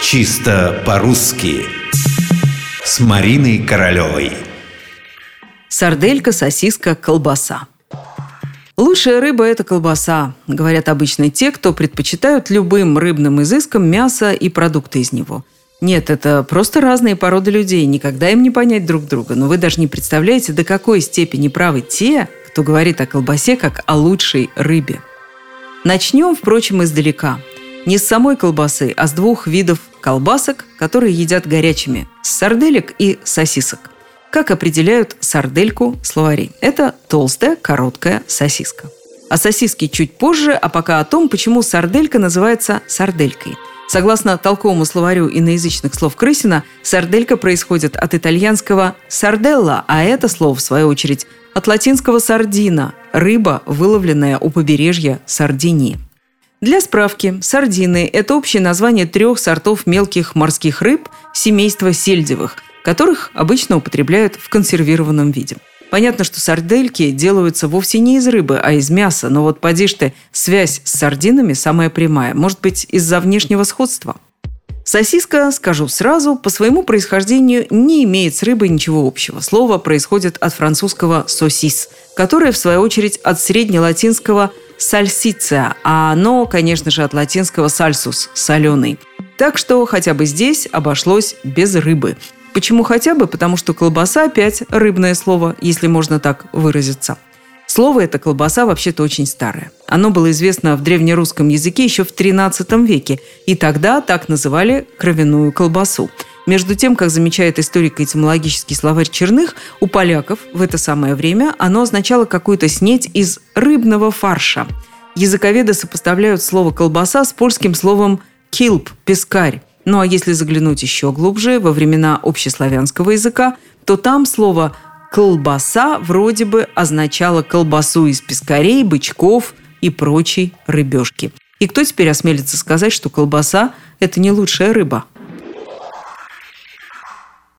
Чисто по-русски С Мариной Королевой Сарделька, сосиска, колбаса Лучшая рыба – это колбаса, говорят обычно те, кто предпочитают любым рыбным изыскам мясо и продукты из него. Нет, это просто разные породы людей, никогда им не понять друг друга. Но вы даже не представляете, до какой степени правы те, кто говорит о колбасе как о лучшей рыбе. Начнем, впрочем, издалека. Не с самой колбасы, а с двух видов колбасок, которые едят горячими – с сарделек и сосисок. Как определяют сардельку словари? Это толстая, короткая сосиска. А сосиски чуть позже, а пока о том, почему сарделька называется сарделькой. Согласно толковому словарю иноязычных слов Крысина, сарделька происходит от итальянского «сарделла», а это слово, в свою очередь, от латинского «сардина» – рыба, выловленная у побережья Сардинии. Для справки, сардины – это общее название трех сортов мелких морских рыб семейства сельдевых, которых обычно употребляют в консервированном виде. Понятно, что сардельки делаются вовсе не из рыбы, а из мяса, но вот поди ты, связь с сардинами самая прямая. Может быть, из-за внешнего сходства – Сосиска, скажу сразу, по своему происхождению не имеет с рыбой ничего общего. Слово происходит от французского «сосис», которое, в свою очередь, от среднелатинского «сальсиция», а оно, конечно же, от латинского «сальсус» – «соленый». Так что хотя бы здесь обошлось без рыбы. Почему хотя бы? Потому что колбаса опять рыбное слово, если можно так выразиться – Слово это колбаса вообще-то очень старое. Оно было известно в древнерусском языке еще в XIII веке, и тогда так называли кровяную колбасу. Между тем, как замечает историко-этимологический словарь Черных, у поляков в это самое время оно означало какую-то снеть из рыбного фарша. Языковеды сопоставляют слово «колбаса» с польским словом «килп» – «пескарь». Ну а если заглянуть еще глубже, во времена общеславянского языка, то там слово колбаса вроде бы означала колбасу из пескарей, бычков и прочей рыбешки. И кто теперь осмелится сказать, что колбаса – это не лучшая рыба?